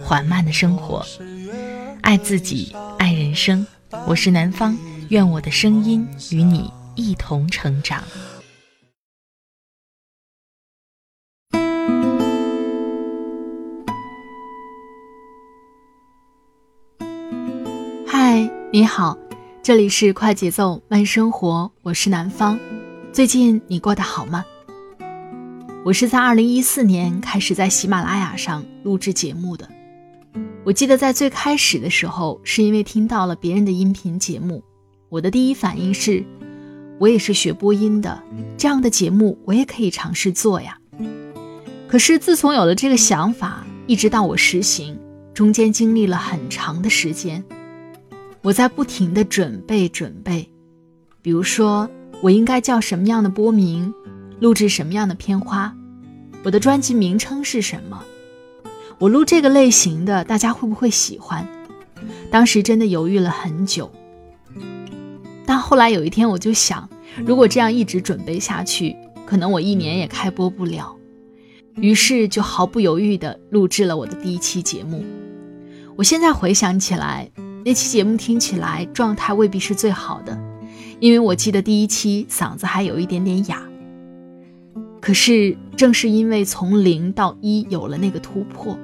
缓慢的生活，爱自己，爱人生。我是南方，愿我的声音与你一同成长。嗨，你好，这里是快节奏慢生活，我是南方。最近你过得好吗？我是在二零一四年开始在喜马拉雅上录制节目的。我记得在最开始的时候，是因为听到了别人的音频节目，我的第一反应是，我也是学播音的，这样的节目我也可以尝试做呀。可是自从有了这个想法，一直到我实行，中间经历了很长的时间，我在不停的准备准备，比如说我应该叫什么样的播名，录制什么样的片花，我的专辑名称是什么。我录这个类型的，大家会不会喜欢？当时真的犹豫了很久，但后来有一天我就想，如果这样一直准备下去，可能我一年也开播不了。于是就毫不犹豫地录制了我的第一期节目。我现在回想起来，那期节目听起来状态未必是最好的，因为我记得第一期嗓子还有一点点哑。可是正是因为从零到一有了那个突破。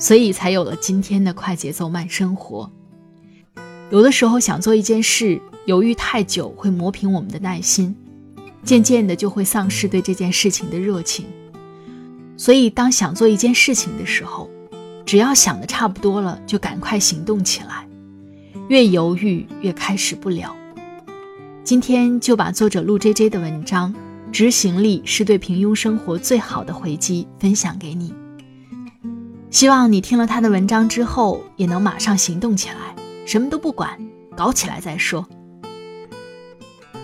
所以才有了今天的快节奏慢生活。有的时候想做一件事，犹豫太久会磨平我们的耐心，渐渐的就会丧失对这件事情的热情。所以当想做一件事情的时候，只要想的差不多了，就赶快行动起来。越犹豫越开始不了。今天就把作者陆 J J 的文章《执行力是对平庸生活最好的回击》分享给你。希望你听了他的文章之后，也能马上行动起来，什么都不管，搞起来再说。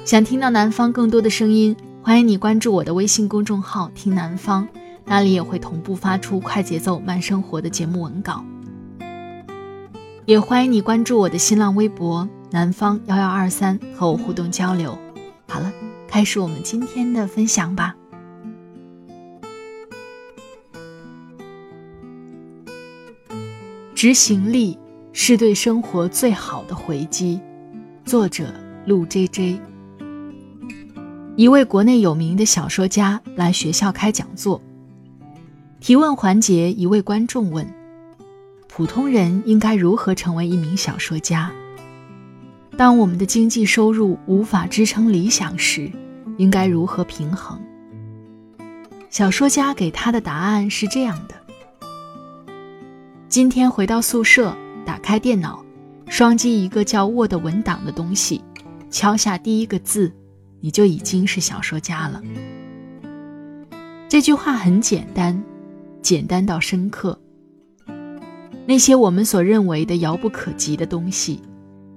想听到南方更多的声音，欢迎你关注我的微信公众号“听南方”，那里也会同步发出快节奏慢生活的节目文稿。也欢迎你关注我的新浪微博“南方幺幺二三”，和我互动交流。好了，开始我们今天的分享吧。执行力是对生活最好的回击。作者陆 J J。一位国内有名的小说家来学校开讲座。提问环节，一位观众问：“普通人应该如何成为一名小说家？当我们的经济收入无法支撑理想时，应该如何平衡？”小说家给他的答案是这样的。今天回到宿舍，打开电脑，双击一个叫 Word 文档的东西，敲下第一个字，你就已经是小说家了。这句话很简单，简单到深刻。那些我们所认为的遥不可及的东西，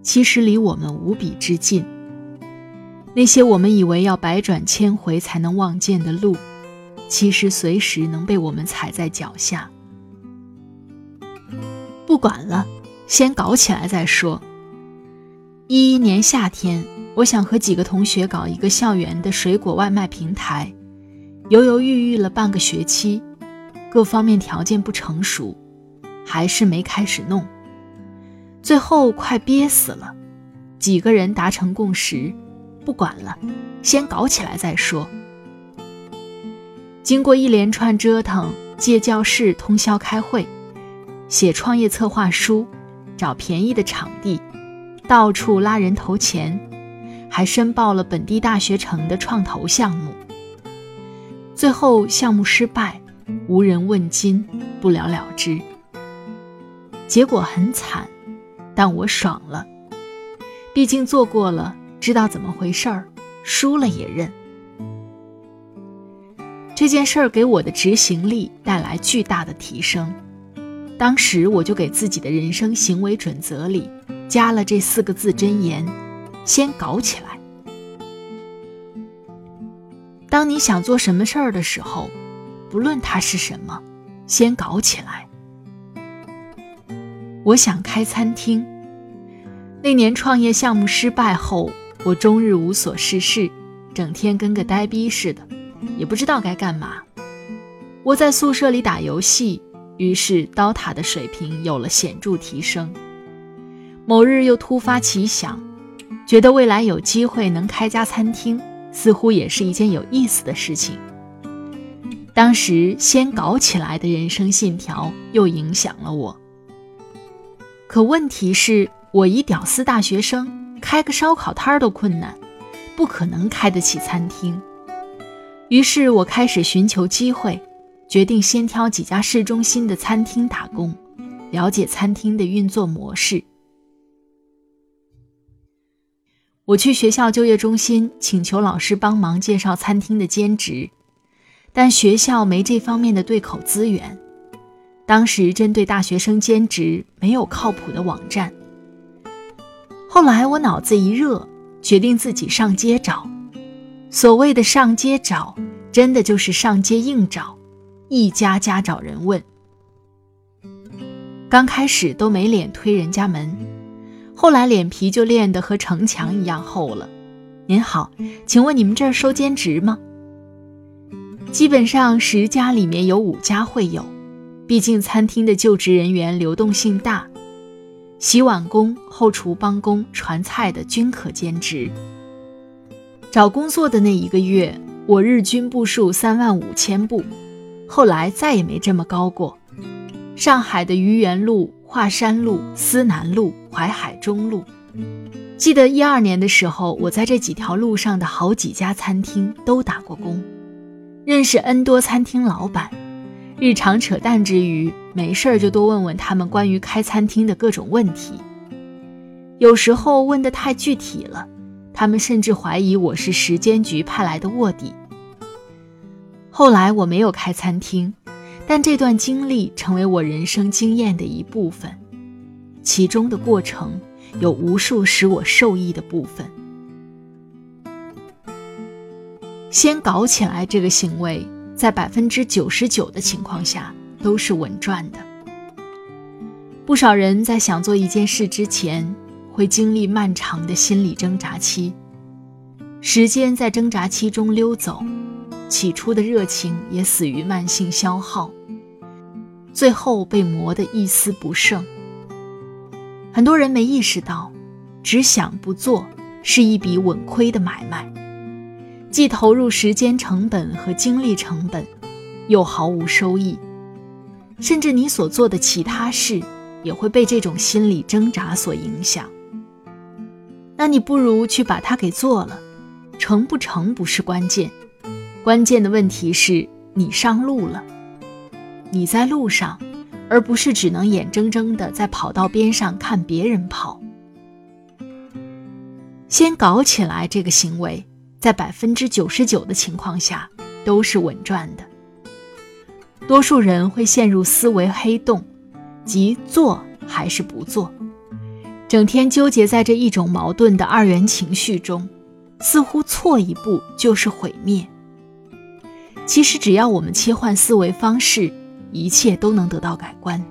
其实离我们无比之近。那些我们以为要百转千回才能望见的路，其实随时能被我们踩在脚下。不管了，先搞起来再说。一一年夏天，我想和几个同学搞一个校园的水果外卖平台，犹犹豫豫了半个学期，各方面条件不成熟，还是没开始弄。最后快憋死了，几个人达成共识，不管了，先搞起来再说。经过一连串折腾，借教室通宵开会。写创业策划书，找便宜的场地，到处拉人投钱，还申报了本地大学城的创投项目。最后项目失败，无人问津，不了了之。结果很惨，但我爽了，毕竟做过了，知道怎么回事儿，输了也认。这件事儿给我的执行力带来巨大的提升。当时我就给自己的人生行为准则里加了这四个字真言：先搞起来。当你想做什么事儿的时候，不论它是什么，先搞起来。我想开餐厅。那年创业项目失败后，我终日无所事事，整天跟个呆逼似的，也不知道该干嘛。窝在宿舍里打游戏，于是刀塔的水平有了显著提升。某日又突发奇想，觉得未来有机会能开家餐厅。似乎也是一件有意思的事情。当时先搞起来的人生信条又影响了我。可问题是，我一屌丝大学生，开个烧烤摊都困难，不可能开得起餐厅。于是我开始寻求机会，决定先挑几家市中心的餐厅打工，了解餐厅的运作模式。我去学校就业中心请求老师帮忙介绍餐厅的兼职，但学校没这方面的对口资源。当时针对大学生兼职没有靠谱的网站。后来我脑子一热，决定自己上街找。所谓的上街找，真的就是上街硬找，一家家找人问。刚开始都没脸推人家门。后来脸皮就练得和城墙一样厚了。您好，请问你们这儿收兼职吗？基本上十家里面有五家会有，毕竟餐厅的就职人员流动性大，洗碗工、后厨帮工、传菜的均可兼职。找工作的那一个月，我日均步数三万五千步，后来再也没这么高过。上海的愚园路。华山路、思南路、淮海中路，记得一二年的时候，我在这几条路上的好几家餐厅都打过工，认识 N 多餐厅老板。日常扯淡之余，没事儿就多问问他们关于开餐厅的各种问题。有时候问得太具体了，他们甚至怀疑我是时间局派来的卧底。后来我没有开餐厅。但这段经历成为我人生经验的一部分，其中的过程有无数使我受益的部分。先搞起来这个行为，在百分之九十九的情况下都是稳赚的。不少人在想做一件事之前，会经历漫长的心理挣扎期，时间在挣扎期中溜走，起初的热情也死于慢性消耗。最后被磨得一丝不剩。很多人没意识到，只想不做是一笔稳亏的买卖，既投入时间成本和精力成本，又毫无收益，甚至你所做的其他事也会被这种心理挣扎所影响。那你不如去把它给做了，成不成不是关键，关键的问题是你上路了。你在路上，而不是只能眼睁睁地在跑道边上看别人跑。先搞起来这个行为，在百分之九十九的情况下都是稳赚的。多数人会陷入思维黑洞，即做还是不做，整天纠结在这一种矛盾的二元情绪中，似乎错一步就是毁灭。其实，只要我们切换思维方式。一切都能得到改观。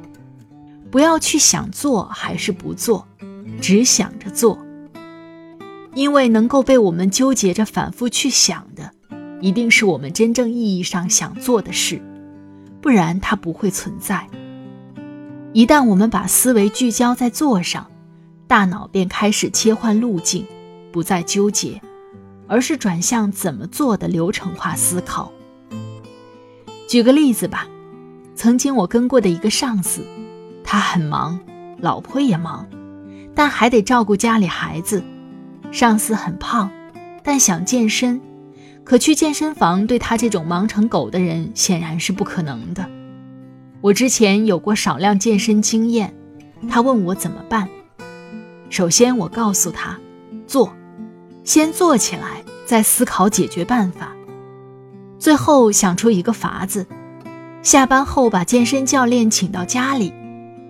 不要去想做还是不做，只想着做。因为能够被我们纠结着反复去想的，一定是我们真正意义上想做的事，不然它不会存在。一旦我们把思维聚焦在做上，大脑便开始切换路径，不再纠结，而是转向怎么做的流程化思考。举个例子吧。曾经我跟过的一个上司，他很忙，老婆也忙，但还得照顾家里孩子。上司很胖，但想健身，可去健身房对他这种忙成狗的人显然是不可能的。我之前有过少量健身经验，他问我怎么办。首先我告诉他，做，先做起来，再思考解决办法，最后想出一个法子。下班后把健身教练请到家里，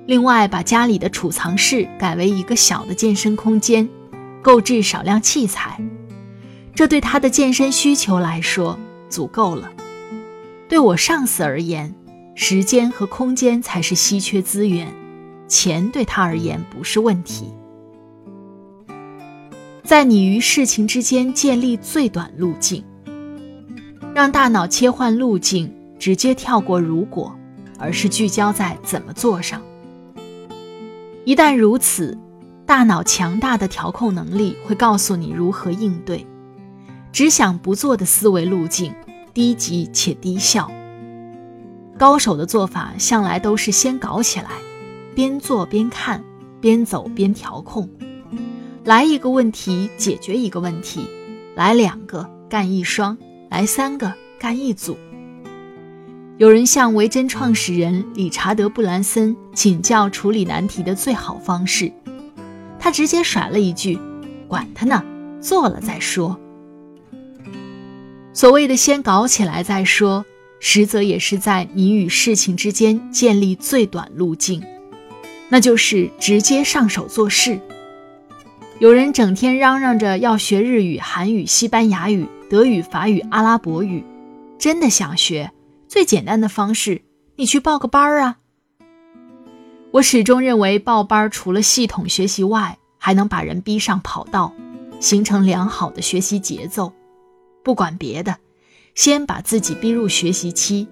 另外，把家里的储藏室改为一个小的健身空间，购置少量器材，这对他的健身需求来说足够了。对我上司而言，时间和空间才是稀缺资源，钱对他而言不是问题。在你与事情之间建立最短路径，让大脑切换路径，直接跳过如果，而是聚焦在怎么做上。一旦如此，大脑强大的调控能力会告诉你如何应对。只想不做的思维路径，低级且低效。高手的做法向来都是先搞起来，边做边看，边走边调控。来一个问题解决一个问题，来两个干一双，来三个干一组。有人向维珍创始人理查德·布兰森请教处理难题的最好方式，他直接甩了一句：“管他呢，做了再说。”所谓的“先搞起来再说”，实则也是在你与事情之间建立最短路径，那就是直接上手做事。有人整天嚷嚷着要学日语、韩语、西班牙语、德语、法语、阿拉伯语，真的想学？最简单的方式，你去报个班儿啊！我始终认为，报班除了系统学习外，还能把人逼上跑道，形成良好的学习节奏。不管别的，先把自己逼入学习期，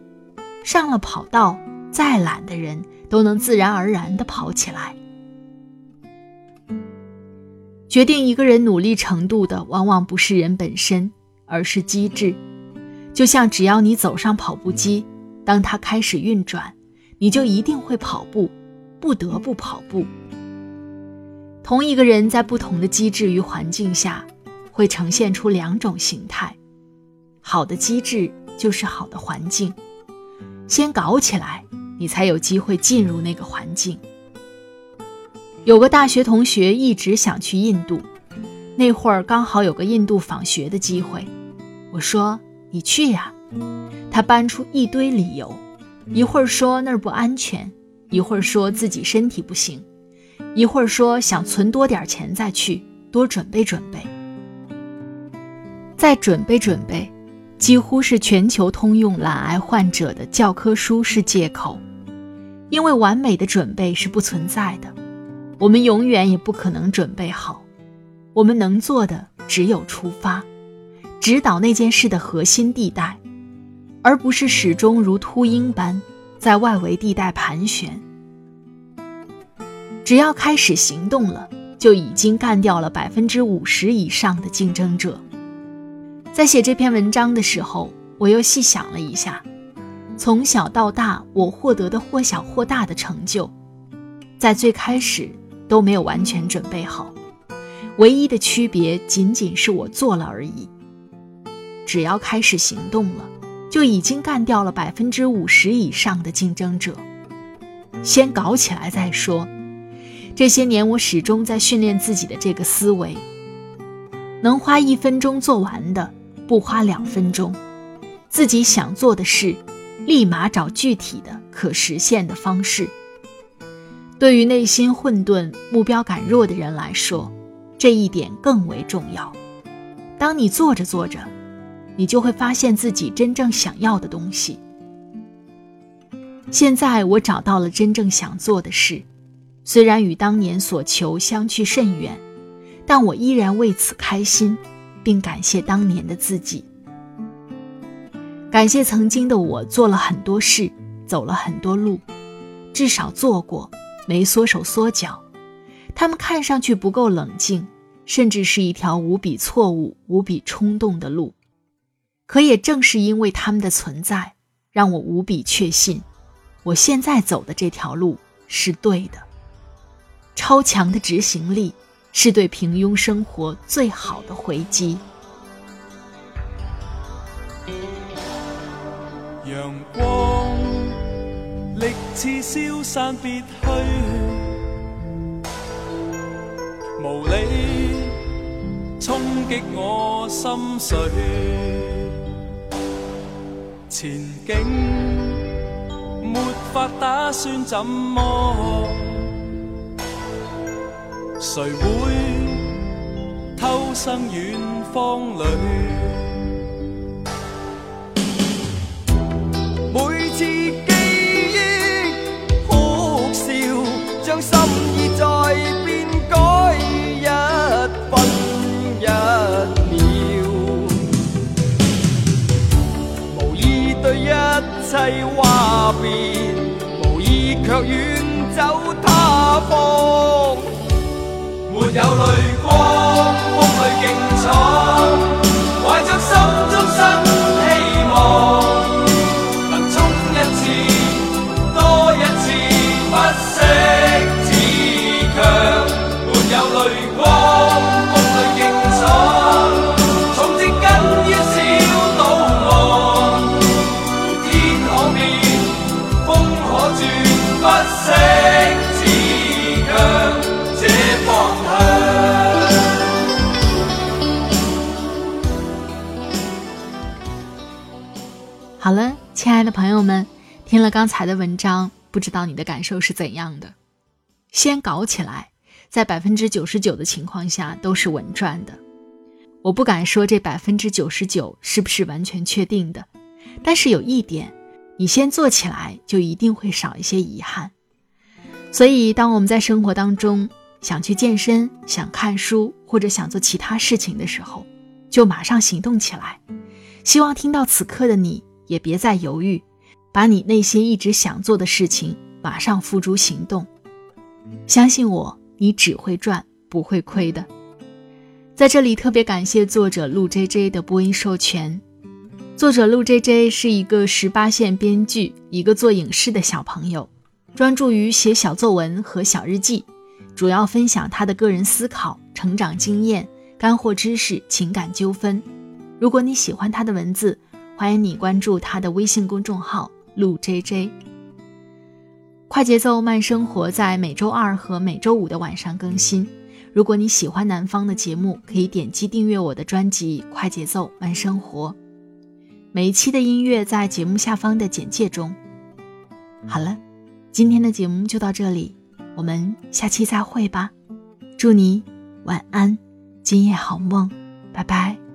上了跑道，再懒的人都能自然而然地跑起来。决定一个人努力程度的，往往不是人本身，而是机制。就像只要你走上跑步机，当它开始运转，你就一定会跑步，不得不跑步。同一个人在不同的机制与环境下，会呈现出两种形态。好的机制就是好的环境，先搞起来，你才有机会进入那个环境。有个大学同学一直想去印度，那会儿刚好有个印度访学的机会，我说。你去呀，他搬出一堆理由，一会儿说那儿不安全，一会儿说自己身体不行，一会儿说想存多点钱再去，多准备准备，再准备准备，几乎是全球通用懒癌患者的教科书式借口，因为完美的准备是不存在的，我们永远也不可能准备好，我们能做的只有出发。指导那件事的核心地带，而不是始终如秃鹰般在外围地带盘旋。只要开始行动了，就已经干掉了百分之五十以上的竞争者。在写这篇文章的时候，我又细想了一下，从小到大我获得的或小或大的成就，在最开始都没有完全准备好，唯一的区别仅仅是我做了而已。只要开始行动了，就已经干掉了百分之五十以上的竞争者。先搞起来再说。这些年，我始终在训练自己的这个思维：能花一分钟做完的，不花两分钟；自己想做的事，立马找具体的、可实现的方式。对于内心混沌、目标感弱的人来说，这一点更为重要。当你做着做着，你就会发现自己真正想要的东西。现在我找到了真正想做的事，虽然与当年所求相去甚远，但我依然为此开心，并感谢当年的自己。感谢曾经的我做了很多事，走了很多路，至少做过，没缩手缩脚。他们看上去不够冷静，甚至是一条无比错误、无比冲动的路。可也正是因为他们的存在，让我无比确信，我现在走的这条路是对的。超强的执行力是对平庸生活最好的回击。阳光力似消散别去，无理冲击我心碎。前景没法打算怎么谁会偷生远方里？话别，无意却远走他方。没有泪光，风里劲闯，好了，亲爱的朋友们，听了刚才的文章，不知道你的感受是怎样的？先搞起来，在百分之九十九的情况下都是稳赚的。我不敢说这百分之九十九是不是完全确定的，但是有一点，你先做起来，就一定会少一些遗憾。所以，当我们在生活当中想去健身、想看书或者想做其他事情的时候，就马上行动起来。希望听到此刻的你。也别再犹豫，把你内心一直想做的事情马上付诸行动。相信我，你只会赚不会亏的。在这里特别感谢作者陆 J J 的播音授权。作者陆 J J 是一个十八线编剧，一个做影视的小朋友，专注于写小作文和小日记，主要分享他的个人思考、成长经验、干货知识、情感纠纷。如果你喜欢他的文字，欢迎你关注他的微信公众号“陆 J J”。快节奏慢生活在每周二和每周五的晚上更新。如果你喜欢南方的节目，可以点击订阅我的专辑《快节奏慢生活》。每一期的音乐在节目下方的简介中。好了，今天的节目就到这里，我们下期再会吧。祝你晚安，今夜好梦，拜拜。